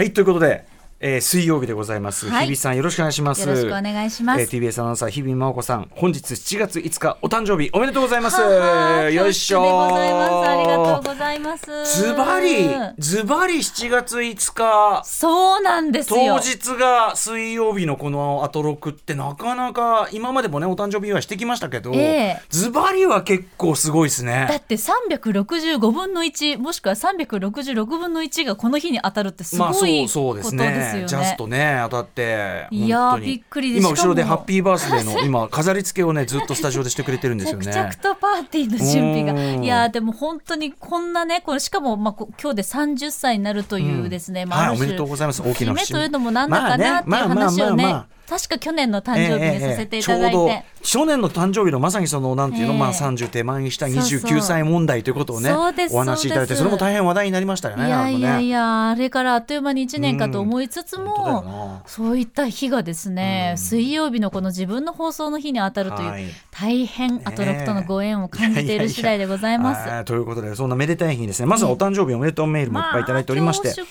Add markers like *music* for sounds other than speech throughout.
はいということでえー、水曜日でございます、はい、日比さんよろしくお願いします。よろしくお願いします、えー、TBS アナウンサー日比真央子さん本日7月5日お誕生日おめでとうございます。よいしょありがとうございます。ズバリズバリ7月5日そうなんです当日が水曜日のこのアトロクってなかなか今までもねお誕生日はしてきましたけど、えー、ズバリは結構すごいですね。だって365分の1もしくは366分の1がこの日に当たるってすごいことですよね、まあ、そうそうですねね。ジャストね当たっていやびっくり今後ろでハッピーバースデーの今飾り付けをねずっとスタジオでしてくれてるんですよね。着々とパーティーの準備が。いやでも本当にこんなねこれしかもまあ今日で30歳になるというですね、うん、まあ、はい、おめでとうございます。大きな節目。というのもなんだかなっていう話をね確か去年の誕生日にさせていただいて、えーえー、去年の誕生日のまさにそのなんていうの、えー、まあ30手前にした29歳問題ということをねお話しいただいてそれも大変話題になりましたよねいやいやいやあれからあっという間に1年かと思いつつも、うん、そういった日がですね、うん、水曜日のこの自分の放送の日に当たるという、はい、大変アトロクとのご縁を感じている次第でございます。いやいやということでそんなめでたい日にですねまずはお誕生日おめでとうメールもいっぱいいただいておりまして、ま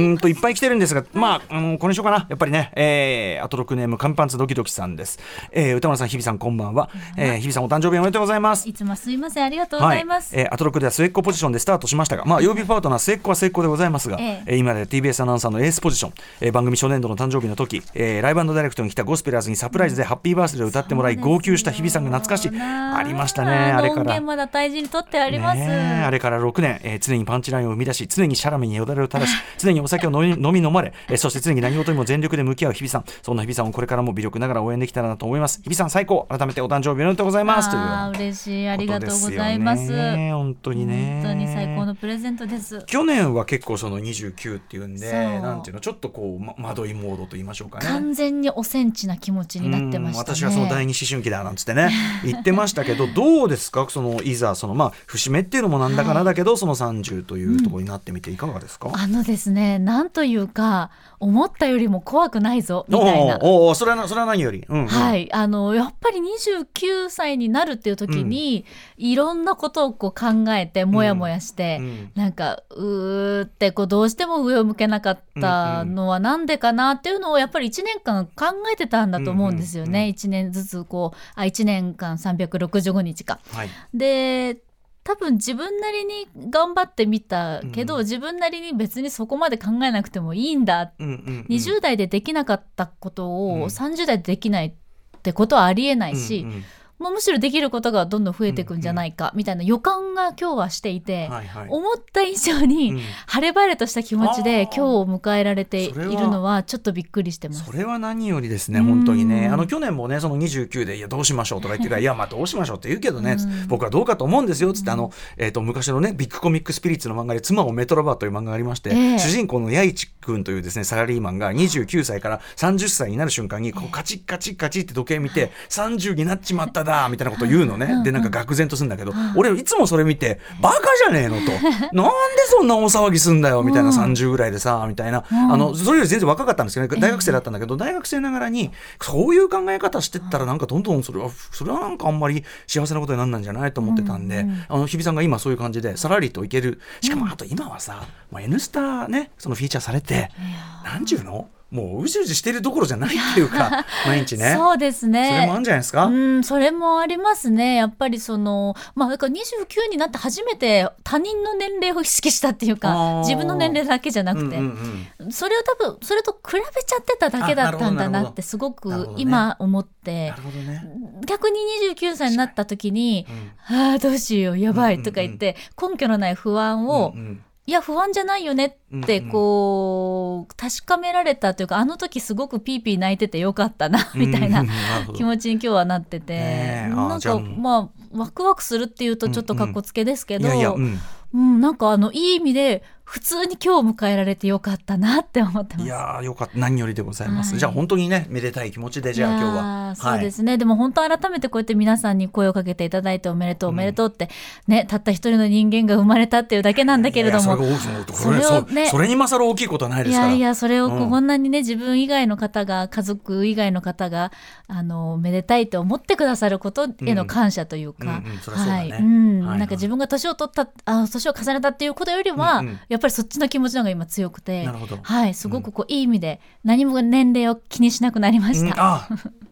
あ、うんといっぱい来てるんですがまああのこれにしようかな。やっぱりね、えー、アトロクネームカンパンツドキドキ時さんです、えー、歌丸さん日比さんこんばんは、えー、日比さんお誕生日おめでとうございます。いつもすいません。ありがとうございます、はい、えー、アトロクでは末っ子ポジションでスタートしましたがまあ曜日パートナー末っ子は末っ子でございますが、えー、今で TBS アナウンサーのエースポジション、えー、番組初年度の誕生日の時、えー、ライブダイレクトに来たゴスペラーズにサプライズでハッピーバースデーを歌ってもらい号泣した日比さんが懐かしい。ありましたね。あれから。まだ大事に取ってあります、ね、あれから6年、えー、常にパンチラインを生み出し常にシャラメによだれを垂らし常にお酒を飲み飲み飲まれ、えー、そして常に何事にも全力で向き合う日比さん。そんな日比さんをこれからも微力ながら応援できたらなと思います。日比さん最高。改めてお誕生日おめでとうございます。とい。う嬉しいありがとうございます。本当にね。本当に最高のプレゼントです。去年は結構その29っていうんでなんていうのちょっとこう、ま、惑いモードと言いましょうかね。完全におセンチな気持ちになってました、ね、私はその第二思春期だなんつってね。*laughs* 言ってましたけどどうですか？そのいざそのまあ節目っていうのもなんだかなだけど、はい、その30というところになってみていかがですか、うん、あのですねなんというか思ったよりも怖くないぞみたいな。おおそれはそれは何より、うんうん、はい。あのやっぱり29歳になるっていう時に、うん、いろんなことをこう考えてもやもやして、うん、なんかうーってこうどうしても上を向けなかったのはなんでかなっていうのをやっぱり1年間考えてたんだと思うんですよね、うんうん、1年ずつこうあ1年間365日か。はい、で多分自分なりに頑張ってみたけど、うん、自分なりに別にそこまで考えなくてもいいんだ、うんうんうん、20代でできなかったことを30代でできないってことはありえないし、うんうんまあ、むしろできることがどんどん増えていくんじゃないかみたいな予感が今日はしていて、はいはい、思った以上に晴れ晴れとした気持ちで今日を迎えられているのはちょっとびっくりしてます。それは何よりですね本当にね。あの去年もねその29で「いやどうしましょう」とか言ってから「いや *laughs* まあどうしましょう」って言うけどね僕はどうかと思うんですよっつってあの、えー、と昔のねビッグコミックスピリッツの漫画で「妻をメトロバー」という漫画がありまして、えー、主人公の八市君というですねサラリーマンが29歳から30歳になる瞬間にこうカチッカチッカチッって時計見て *laughs* 30になっちまっただみたいなことを言うののね、でなんか愕然とするんだけど、俺いつもそれ見てバカじゃねえのと。*laughs* なんでそんな大騒ぎすんだよみたいな30ぐらいでさみたいな、あのそれより全然若かったんですけど、大学生だったんだけど大学生ながらにそういう考え方してったらなんかどんどんそれはそれはなんかあんまり幸せなことになんないんじゃないと思ってたんで、あの日比さんが今そういう感じでさらりといける。しかもあと今はさ「もう N スタ」ねそのフィーチャーされて何ちゅうの？もううじうじしてるどころじゃないっていうか毎日ね。そうですね。それもあるんじゃないですか？うんそれもありますね。やっぱりそのまあだから29になって初めて他人の年齢を意識したっていうか自分の年齢だけじゃなくて、うんうんうん、それを多分それと比べちゃってただけだったんだなってすごく今思って、ね、逆に29歳になった時に「うん、ああどうしようやばい」とか言って、根拠のない不安を、うんうんいや不安じゃないよねってこう、確かめられたというかあの時すごくピーピー泣いててよかったなみたいな気持ちに今日はなってて、なんかまあワクワクするっていうとちょっとかっこつけですけど、うん、なんかあのいい意味で普通に今日迎えられてよかったなって思ってます。いやよかった。何よりでございます。はい、じゃあ本当にねめでたい気持ちでじゃあ今日は。そうですね、はい、でも本当改めてこうやって皆さんに声をかけていただいておめでとうおめでとうって、ねたった一人の人間が生まれたっていうだけなんだけれども、それをねそれに勝る大きいことはないですから。いやいやそれをこんなにね、自分以外の方が家族以外の方があのめでたいと思ってくださることへの感謝というか、はい、うん、なんか自分が年を取ったあ年を重ねたっていうことよりは、やっぱぱりそっちの気持ちの方が今強くてはいすごくこう、いい意味で何も年齢を気にしなくなりましうん。た、あ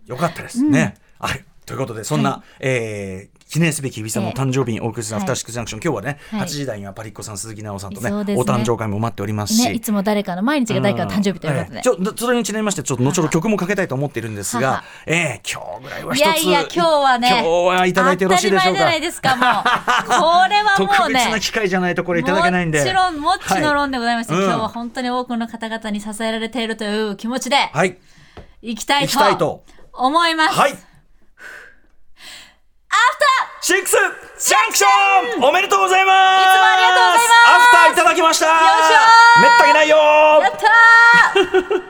よかったですね。はい。ということで、そんな、えー記念すべき日比さんの誕生日にお送りするアフターシックスジャンクション、今日はね、はい。8時台にはパリッコさん、鈴木奈緒さんとね、お誕生会も待っておりますし。ねいつも誰かの毎日が誰かの誕生日ということで、ええちょそれにちなみましてちょっと後ほど曲もかけたいと思っているんですがええ今日ぐらいは一ついやいや今日はね今日はいただいてよろしいでしょうか。当たり前じゃないですかもう。これはも特うね別な機会じゃないとこれいただけないんで。もちろんもっちのろんでございまして、今日は本当に多くの方々に支えられているという気持ちではい。いきたい行きたいとと。思います、はいシックスジャンクション！おめでとうございますいつもありがとうございます！アフターいただきました。よいしょめったにないよやったー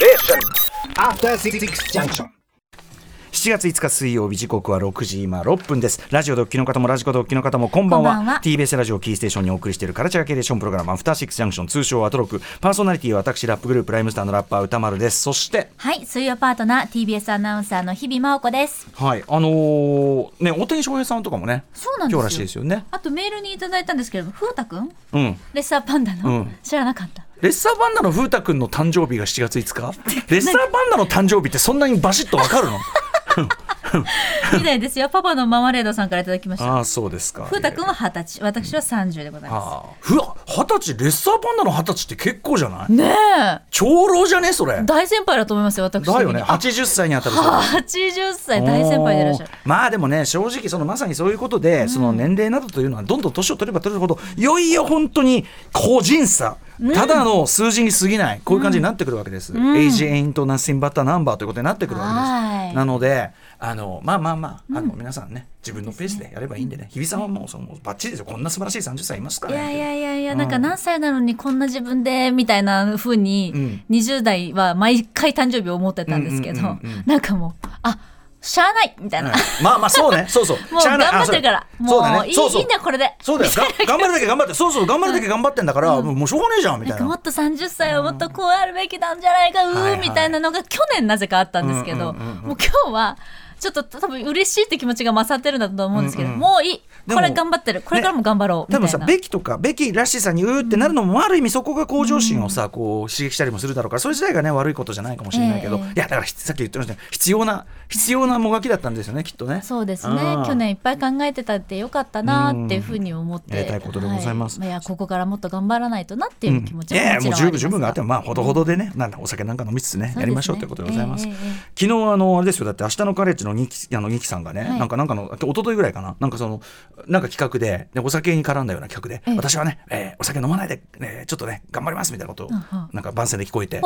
After Six Junction. 7月5日水曜日時刻は6時今6分です。ラジオドッキの方もラジコドッキの方もこんばんは。こんばんは。TBS ラジオキーステーションにお送りしているカルチャー系レーションプログラムアフターシックスジャンクション通称アトロク。パーソナリティは私ラップグループライムスターのラッパー歌丸です。そして。はい水曜パートナー TBS アナウンサーの日々真央子です。はいあのーね大谷翔平さんとかもねそうなんですよ。今日らしいですよね。あとメールにいただいたんですけれども風太くん？うん。レッサーパンダの、うん。知らなかったレッサーパンダの風太くんの誕生日が7月5日？レッサーパンダの誕生日ってそんなにバシッとわかるの？みたいですよ。パパのママレードさんからいただきました。ああそうですか。風太くんは二十歳。私は30でございまああふわ二十歳レッサーパンダの二十歳って結構じゃない？すねえ。長老じゃね？それ。大先輩だと思いますよ私。だよね。80歳にあたるそうだ80歳大先輩でいらっしゃるまあでもね正直そのまさにそういうことで、その年齢などというのはどんどん年を取れば取るほどいよいよ本当に個人差、ただの数字に過ぎないこういう感じになってくるわけです、Age ain't nothing but a number ということになってくるわけです、はい。なのであのまあまあまああの、皆さんね自分のペースでやればいいんでね。日比さんはもうそのバッチリですよ。こんな素晴らしい30歳いますから。ねいやいやいやいや、なんか何歳なのにこんな自分でみたいな風に、うん。20代は毎回誕生日を思ってたんですけど、なんかもうあしゃあないみたいな、まあまあそうね。*laughs* そうそう。もう頑張ってるから。もういいねそうそう。いいんだよこれで。そうだよ。が *laughs* 頑張るだけ頑張って。そうそう頑張るだけ頑張ってんだから、もうもうしょうがねえじゃんみたいな。もっと30歳はもっとこうあるべきなんじゃないか、うーみたいなのが去年なぜかあったんですけど、もう今日はちょっと多分嬉しいって気持ちが勝ってるんだと思うんですけど、うんうんもういい。これ頑張ってる。これからも頑張ろう。みたいな、多分さベキとかベキらしさにうーってなるのもある意味そこが向上心をさ、こう刺激したりもするだろうからそれ自体がね悪いことじゃないかもしれないけど、ええ。いやだからさっき言ってましたね必要な必要なもがきだったんですよねきっとね。そうですね。うん。去年いっぱい考えてたってよかったなっていうふうに思って、うんやりたいことでございます。はやここからもっと頑張らないとなっていう気持ちもいやいやもう十分十分。があってもまあほどほどでね、なんだお酒なんか飲みつつねすね。やりましょうということでございます。ええええ。昨日あのあれですよ。だって明日のカレッジのニキあのさんがね、はい。なんかなんかの一昨日ぐらいかな。なんかそのなんか企画ででお酒に絡んだような企画で、ええ。私はね、えーお酒飲まないで、えーちょっとね頑張りますみたいなことを、なんか番宣で聞こえて。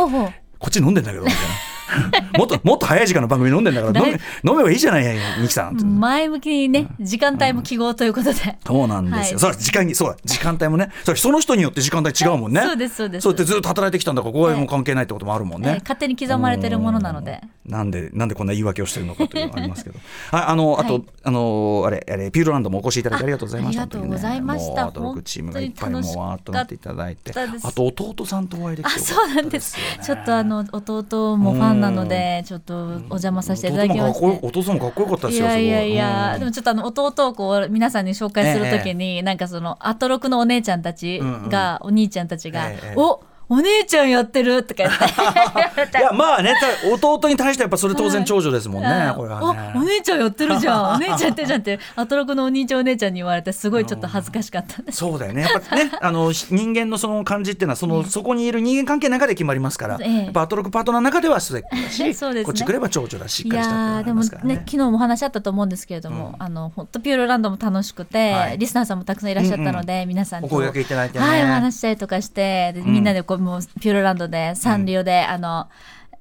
こっち飲んでんだけどみたいな。*laughs* もっともっと早い時間の番組飲んでんだから飲め飲めばいいじゃないニキさん前向きにね時間帯も記号ということで、そうなんですよ、はい。そうだ時間にそうだ時間帯もね。そうその人によって時間帯違うもんね。そうですそうです。そうやってずっと働いてきたんだからここはもう関係ないってこともあるもんね、えー勝手に刻まれてるものなので。なんでなんでこんな言い訳をしてるのかというのがありますけど。*laughs* はい。あのあと、はい。あのあれあれピューロランドもお越しいただいてありがとうございました。あありがとうございました。もうアトロクチームがいっぱいもうわーっとなっていただいて。あと弟さんとお会いできあてそうなんです。ちょっとあの弟もファンなのでちょっとお邪魔させていただきまし弟もかっこてよお父さんもかっこよかったですよいやいやいや、でもちょっとあの弟をこう皆さんに紹介するときに、なんかそのアトロクのお姉ちゃんたちが、お兄ちゃんたちが「ええ。おお姉ちゃんやってる」とか言って。*laughs* いやまあねた弟に対してやっぱそれ当然長女ですもんね、これはね。おお姉ちゃんやってるじゃん。*laughs* お姉ちゃんやってるじゃんって。アトロクのお兄ちゃんお姉ちゃんに言われてすごいちょっと恥ずかしかったんです。そうだよね。やっぱね *laughs* あのし人間のその感じっていうのはその、そこにいる人間関係の中で決まりますから、ええ。やっぱアトロクパートナーの中では末っ子だしそうですね。こっち来れば長女だししっいかりしたっていうのがあやーでもねね昨日もお話あったと思うんですけれども、あの本当ピューロランドも楽しくて、はい。リスナーさんもたくさんいらっしゃったので、皆さんと。お声掛けいただいてね。はいお話ししたりとかしてでみんなでこうもうピューロランドでサンリオで、あの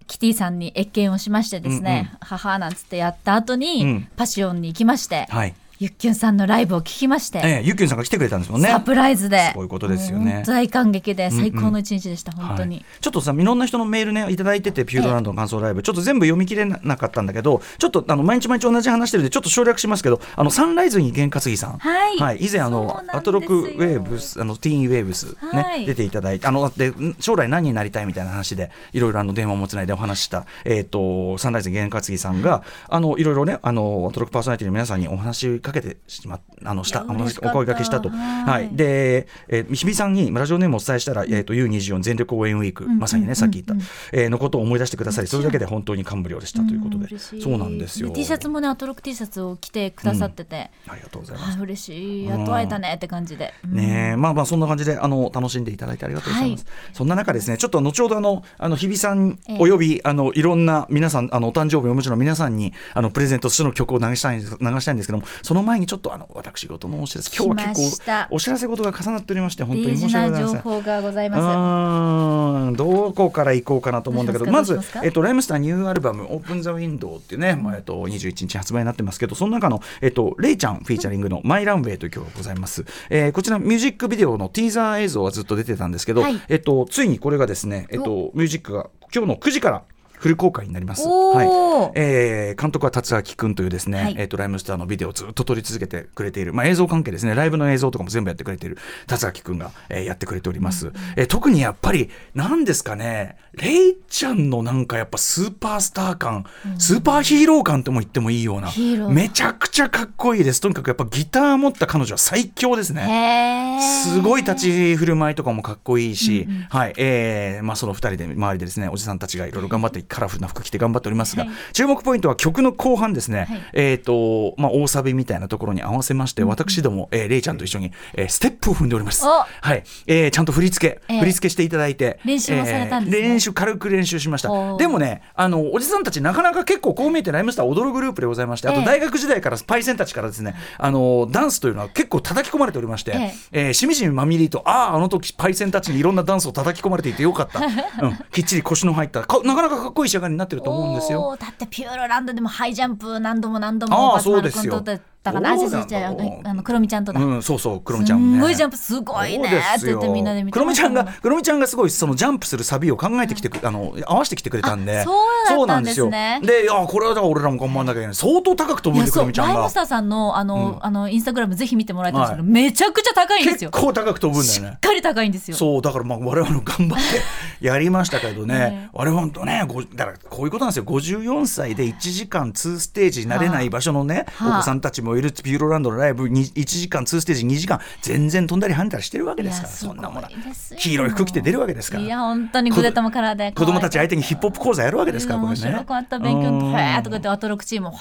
キティさんに謁見をしましてですね、母なんつってやった後に、うん。パシオンに行きまして、はいゆっきゅんさんのライブを聞きまして、ええゆっきゅんさんが来てくれたんですもんね。サプライズで。そういうことですよね。大感激で最高の一日でした、本当に。はい。ちょっとさいろんな人のメールねいただいててピューロランドの感想ライブ、ちょっと全部読み切れなかったんだけどちょっとあの毎日毎日同じ話してるんでちょっと省略しますけどあのサンライズに験担ぎさん、はい。以前あのアトロクウェーブスあのティーンウェーブスね、はい。出ていただいてあのでん将来何になりたいみたいな話でいろいろあの電話もつないでお話ししたえっ、とサンライズに験担ぎさんがあのいろいろねあのアトロクパーソナリティの皆さんにお話しかけてしまあのしたお声掛けしたと。はい。はい。で、えー日比さんにラジオネームをお伝えしたら、えー、と U24 全力応援ウィーク、まさにねさっき言った、えーのことを思い出してくださりそれだけで本当に感無量でしたということで、そうなんですよ。で T シャツもねアトロック T シャツを着てくださってて、ありがとうございます。はい嬉しい。やっと会えたねって感じで、うん。ねえ。まあまあそんな感じであの楽しんでいただいてありがとうございます、そんな中ですねちょっと後ほどあのあの日比さんええ。およびあのいろんな皆さんあのお誕生日お持ちの皆さんにあのプレゼントとしての曲を流したい流したいんですけどもその前にちょっとあの私事のお知らせ今日は結た。構お知らせ事が重なっておりまして本当に申し訳ございません。情報がごどこから行こうかなと思うんだけどまずえっとライムスターニューアルバム「オープン・ザ・ウィンドウ」っていうね、まあえっと、21日発売になってますけどその中の、えっと、レイちゃんフィーチャリングの「マイ・ランウェイ」という曲がございます、えーこちらミュージックビデオのティーザー映像はずっと出てたんですけど、はい。えっと、ついにこれがですね、えっと、ミュージックが今日の9時からフル公開になります。はい。えー監督は達明君というですね、はい。えっとライムスターのビデオをずっと撮り続けてくれている、まあ、映像関係ですね。ライブの映像とかも全部やってくれている達明君が、えーやってくれております、えー特にやっぱり何ですかねレイちゃんのなんかやっぱスーパースター感、スーパーヒーロー感とも言ってもいいようなめちゃくちゃかっこいいです。とにかくやっぱギター持った彼女は最強ですね。すごい立ち振る舞いとかもかっこいいし、はい。えーまあ、その2人で周りでですねおじさんたちがいろいろ頑張ってカラフルな服着て頑張っておりますが、はい。注目ポイントは曲の後半ですね、はい。えーとまあ、大サビみたいなところに合わせまして、私ども、えー、レイちゃんと一緒に、えーステップを踏んでおります。お。はい。えーちゃんと振り付け、ええ。振り付けしていただいて練習もされたんです練習軽く練習しました。でもねあのおじさんたちなかなか結構こう見えてライムスター踊るグループでございましてあとええ大学時代からパイセンたちからですねあのダンスというのは結構叩き込まれておりまして、ええ。ーしみじみまみりとあああの時パイセンたちにいろんなダンスを叩き込まれていてよかった、*laughs* うん、きっちり腰の入ったかなかなかかっこいい仕上がりになってると思うんですよ。だってピューロランドでもハイジャンプ何度も何度あもーそうですよ松丸君とだかなんだ。じゃあのクロミちゃんとだ、うん、そうそう、クロミちゃんもね。すんごいジャンプすごいねって言ってみんなで見てクロミちゃんが、クロミちゃんがすごいそのジャンプするサビを考えてきてく、あの合わせてきてくれたんで。あそうだったんですね。そうなんですよ。で、いや、これはだから俺らも頑張んなきゃいけない。相当高く飛ぶんで、クロミちゃんが。ライムス。ターさんのあの、あのインスタグラムぜひ見てもらいたいんですけど、めちゃくちゃ高いんです結よ構高く飛ぶんだしよね。っ。かり高いんですよ。そうだからまあ我々も頑張って *laughs* やりましたけどね、え。え我々本当ねごだからこういうことなんですよ。54歳で1時間2ステージになれない場所のね、はあ。お子さんたちもいるピューロランドのライブに1時間2ステージ2時間全然飛んだり跳ねたりしてるわけですから。そんなもの。黄色い服着て出るわけですから。いや本当にグレタもカラーで子供たち相手にヒップホップ講座やるわけですからこれ面ね白かった勉強うんへーとか言ってアトロクチームへー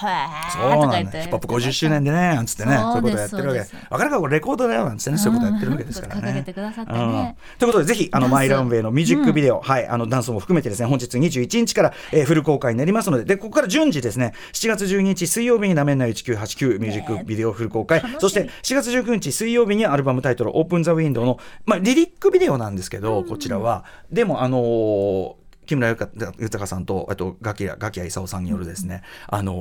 とか言ってヒップホップ50周年でねなんつってね。そういうことやってるわけ。わかるかこれレコードだよなんつってね。そういうことやってるわけですからね。掲げてくださってね。うん。ということでぜひあのマイランウェイのミュージックビデオ、はいあのダンスも含めてですね本日21日から、えーフル公開になりますので。でここから順次ですね7月12日水曜日になめんな1989ミュージックビデオフル公開、そして4月19日水曜日にアルバムタイトルオープンザウィンドウのまあリリックビデオなんですけど、こちらは。でもあのー木村豊さんとあとガキヤガキヤ勲さんによるですね、あの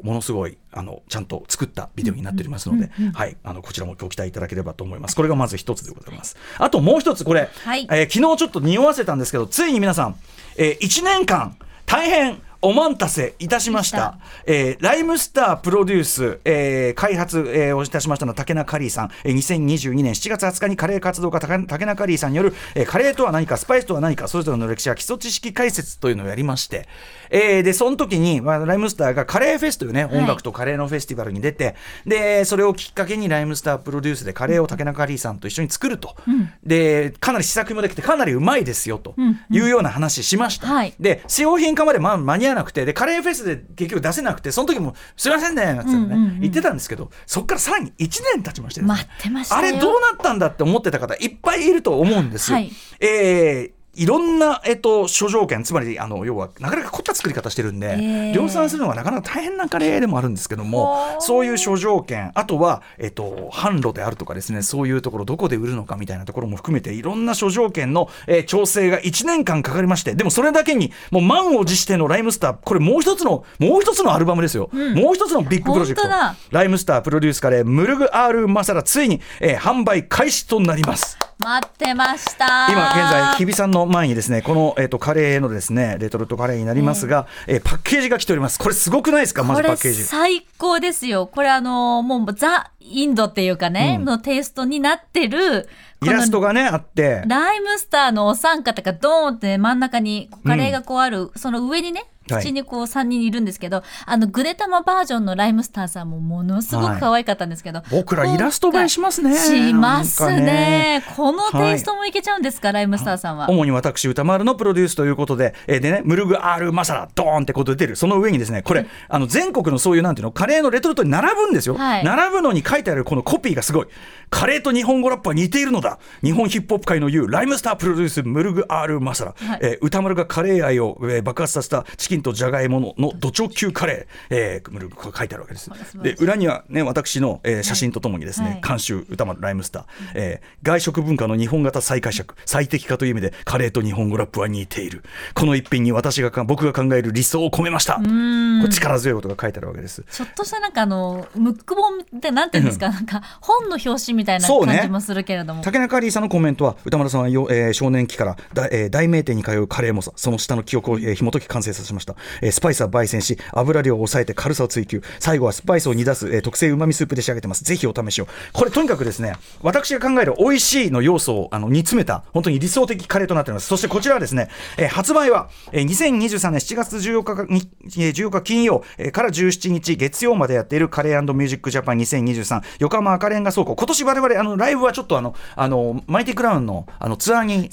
ものすごいあのちゃんと作ったビデオになっておりますので、はい。あのこちらもご期待いただければと思います。これがまず一つでございます。あともう一つこれ、はい。えー昨日ちょっと匂わせたんですけどついに皆さん、えー、1年間大変お待たせいたしました。えーライムスタープロデュース、えー開発、えーをいたしましたのは竹中カリーさん、えー2022年7月20日にカレー活動家竹竹中カリーさんによる、えーカレーとは何か、スパイスとは何か、それぞれの歴史や基礎知識解説というのをやりまして、えーで、その時に、まあ、ライムスターがカレーフェスというね、音楽とカレーのフェスティバルに出て、で、それをきっかけにライムスタープロデュースでカレーを竹中カリーさんと一緒に作ると。で、かなり試作品もできて、かなりうまいですよ、というような話しました。はい。で、使用品化までまあ間に合わなくて、で、カレーフェスで結局出せなくて、その時も、すいませんね、なんて言ってたんですけど、そこからさらに1年経ちましてね。待ってましたよ。あれどうなったんだって思ってた方いっぱいいると思うんですよ。はい。えーいろんな、えっと、諸条件つまりあの要はなかなか凝った作り方してるんで、えー量産するのがなかなか大変なカレーでもあるんですけどもそういう諸条件あとは、えっと、販路であるとかですねそういうところどこで売るのかみたいなところも含めていろんな諸条件の、えー調整が1年間かかりましてでもそれだけにもう満を持してのライムスターこれもう一つのもう一つのアルバムですよ、もう一つのビッグプロジェクト。ライムスタープロデュースカレームルグアールマサラついに、えー販売開始となります。待ってました。今現在日比さんの前にですねこの、えー、とカレーのですねレトルトカレーになりますが、えーパッケージが来ております。これすごくないですか？まずパッケージ。最高ですよ。これあのもうザ・インドっていうかね、うん。のテイストになってるイラストがねあって。ライムスターのお三方がドーンって真ん中にカレーがこうある、その上にねはい。口にこう3人いるんですけど、あのグレタマバージョンのライムスターさんもものすごく可愛かったんですけど、僕らイラスト映えしますね。しますなんかね。このテイストもいけちゃうんですか、ライムスターさんは。主に私歌丸のプロデュースということで、えーでね、ムルグアールマサラドーンってことで出る。その上にですねこれあの全国のそういうなんていうのカレーのレトルトに並ぶんですよ、はい。並ぶのに書いてあるこのコピーがすごい。カレーと日本語ラップは似ているのだ日本ヒップホップ界の言うライムスタープロデュースムルグアールマサラ、はい。えー歌丸がカレー愛を、えー爆発させたチキンとじゃがいもののド直球カレー、えームルグ書いてあるわけです。で裏にはね私の、えー写真とともにですね、はい。監修歌丸ライムスター、えー外食文化の日本型再解釈最適化という意味でカレーと日本語ラップは似ている。この一品に私がか僕が考える理想を込めました。これ力強いことが書いてあるわけです。ちょっとしたなんかあのムック本ってなんていうんですか、なんか本の表紙みたいな感じもするけれども、竹中リーさんのコメントは歌丸さんはよ、えー少年期からだ、えー大名店に通うカレーもさその下の記憶を、えー紐解き完成させました、えースパイスは焙煎し油量を抑えて軽さを追求。最後はスパイスを煮出す、えー特製うまみスープで仕上げてます。ぜひお試しを。これとにかくですね私が考える美味しいの要素をあの煮詰めた本当に理想的カレーとなっております。そしてこちらはですね、えー発売は、えー2023年7月14日かにえー14日金曜、えーから17日月曜までやっているカレーミュージックジャパン2023横浜赤レンガ倉庫。今年我々あのライブはちょっとあのあのマイティクラウンのあのツアーに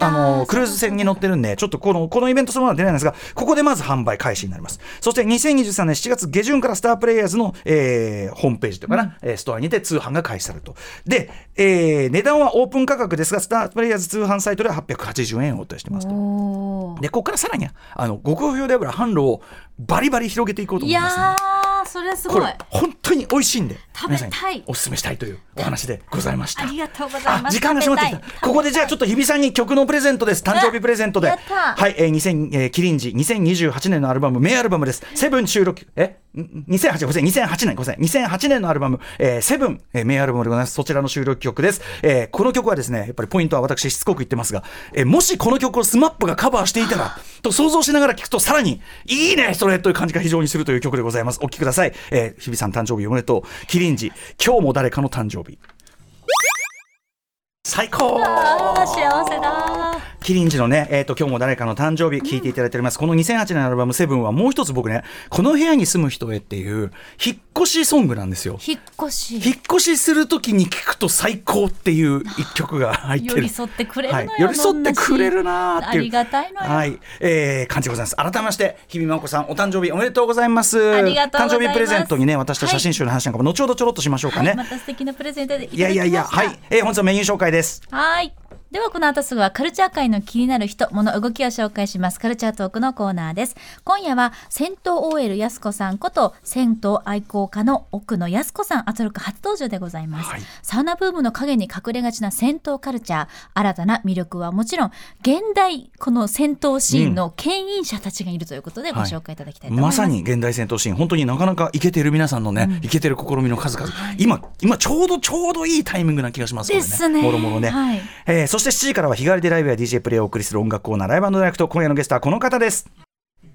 あのクルーズ船に乗ってるんでちょっとこのこのイベントそのものは出ないんですがここでまず販売開始になります。そして2023年7月下旬からスタープレイヤーズの、えーホームページというかな、えーストアにて通販が開始されると。で、えー値段はオープン価格ですがスタープレイヤーズ通販サイトでは880円をお伝えしてますと。でここからさらにあのご好評である販路をバリバリ広げていこうとい思いますのでやーそれすごい。これ本当に美味しいんで食べたい。お勧めしたいというお話でございました。ありがとうございます。あ時間が迫ってきた。ここでじゃあちょっと日比さんに曲のプレゼントです。誕生日プレゼントで。はい、えー、2000えー、キリンジ。2028年のアルバム。名アルバムです。セブン収録え？ん2008ごめんなさい。2008年ごめんなさい。2008年のアルバム、えー、セブン、えー、名アルバムでございます。そちらの収録曲です、えー、この曲はですねやっぱりポイントは私しつこく言ってますが、えー、もしこの曲を SMAP がカバーしていたらと想像しながら聞くとさらにいいねそれという感じが非常にするという曲でございます。お聴きください、さい。えー、日比さん誕生日おめでとう。キリンジ今日も誰かの誕生日。最高あー幸せだキリンジのね、えっ、と、今日も誰かの誕生日聞いていただいております。この2008年のアルバムセブンはもう一つ僕ね、この部屋に住む人へっていう、引っ越しソングなんですよ。引っ越し引っ越しするときに聞くと最高っていう一曲が入ってる。寄り添ってくれるのよ、はい、寄り添ってくれるなーっていう。ありがたいはい。えー、感じでございます。改めまして、日比真央子さん、お誕生日おめでとうございます。ありがとうございます誕生日プレゼントにね、私と写真集の話なんかも後ほどちょろっとしましょうかね。はい、また素敵なプレゼントでいたいやいやいや、だきましたはい。えー、本日はメニュー紹介です。はい。ではこの後すぐはカルチャー界の気になる人、物、動きを紹介します。カルチャートークのコーナーです。今夜は銭湯 OL やすこさんこと銭湯愛好家の奥野やすこさん、アトロク初登場でございます。はいサウナブームの陰に隠れがちな銭湯カルチャー、新たな魅力はもちろん、現代この銭湯シーンの牽引者たちがいるということでご紹介いただきたいと思いま。ますさに現代戦闘シーン、本当になかなかイケてる皆さんのね、イケてる試みの数々、今、今ちょうどちょうどいいタイミングな気がしますのでね。ですねもろもろね、はいえーそして7時からは日替わりでライブや DJ プレイをお送りする音楽コーナー、ライブダイレクト、今夜のゲストはこの方です。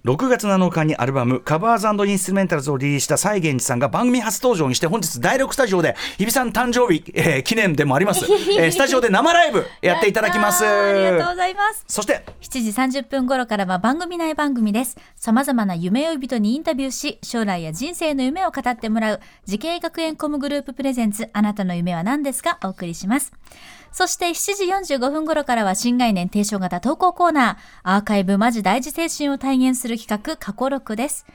6月7日にアルバム「カバーズインストゥルメンタルズ」をリリースした西源寺さんが番組初登場にして本日第6スタジオで日比さん誕生日、えー記念でもあります、*laughs* えースタジオで生ライブやっていただきますありがとうございます。そして7時30分頃からは番組内番組です。様々な夢追い人にインタビューし、将来や人生の夢を語ってもらう、慈恵学園コムグループプレゼンツ、あなたの夢は何ですか？お送りします。そして7時45分頃からは新概念提唱型投稿コーナー、アーカイブマジ大事精神を体現する企画、過去6です。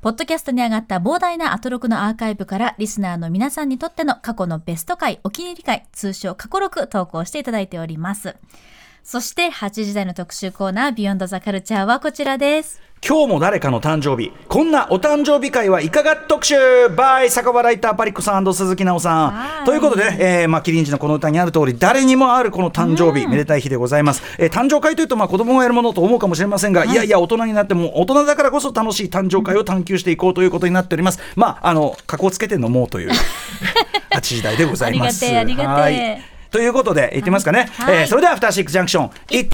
ポッドキャストに上がった膨大なアトロクのアーカイブからリスナーの皆さんにとっての過去のベスト回、お気に入り回、通称過去6投稿していただいております。そして8時台の特集コーナー、ビヨンドザカルチャーはこちらです。今日も誰かの誕生日。こんなお誕生日会はいかが特集？by 酒場ライターパリックさん鈴木奈緒さはいんということで、えーまあ、キリンジのこの歌にある通り誰にもあるこの誕生日、めでたい日でございます、えー誕生会というとまあ子供がやるものと思うかもしれませんが、い、やいや大人になっても大人だからこそ楽しい誕生会を探求していこうということになっております。まああの格好つけて飲もうという *laughs* 8時台でございます。ありがてえありがてえ。はいということで、いってみますかね。はいえーそれでは、アフターシックスジャンクション、いって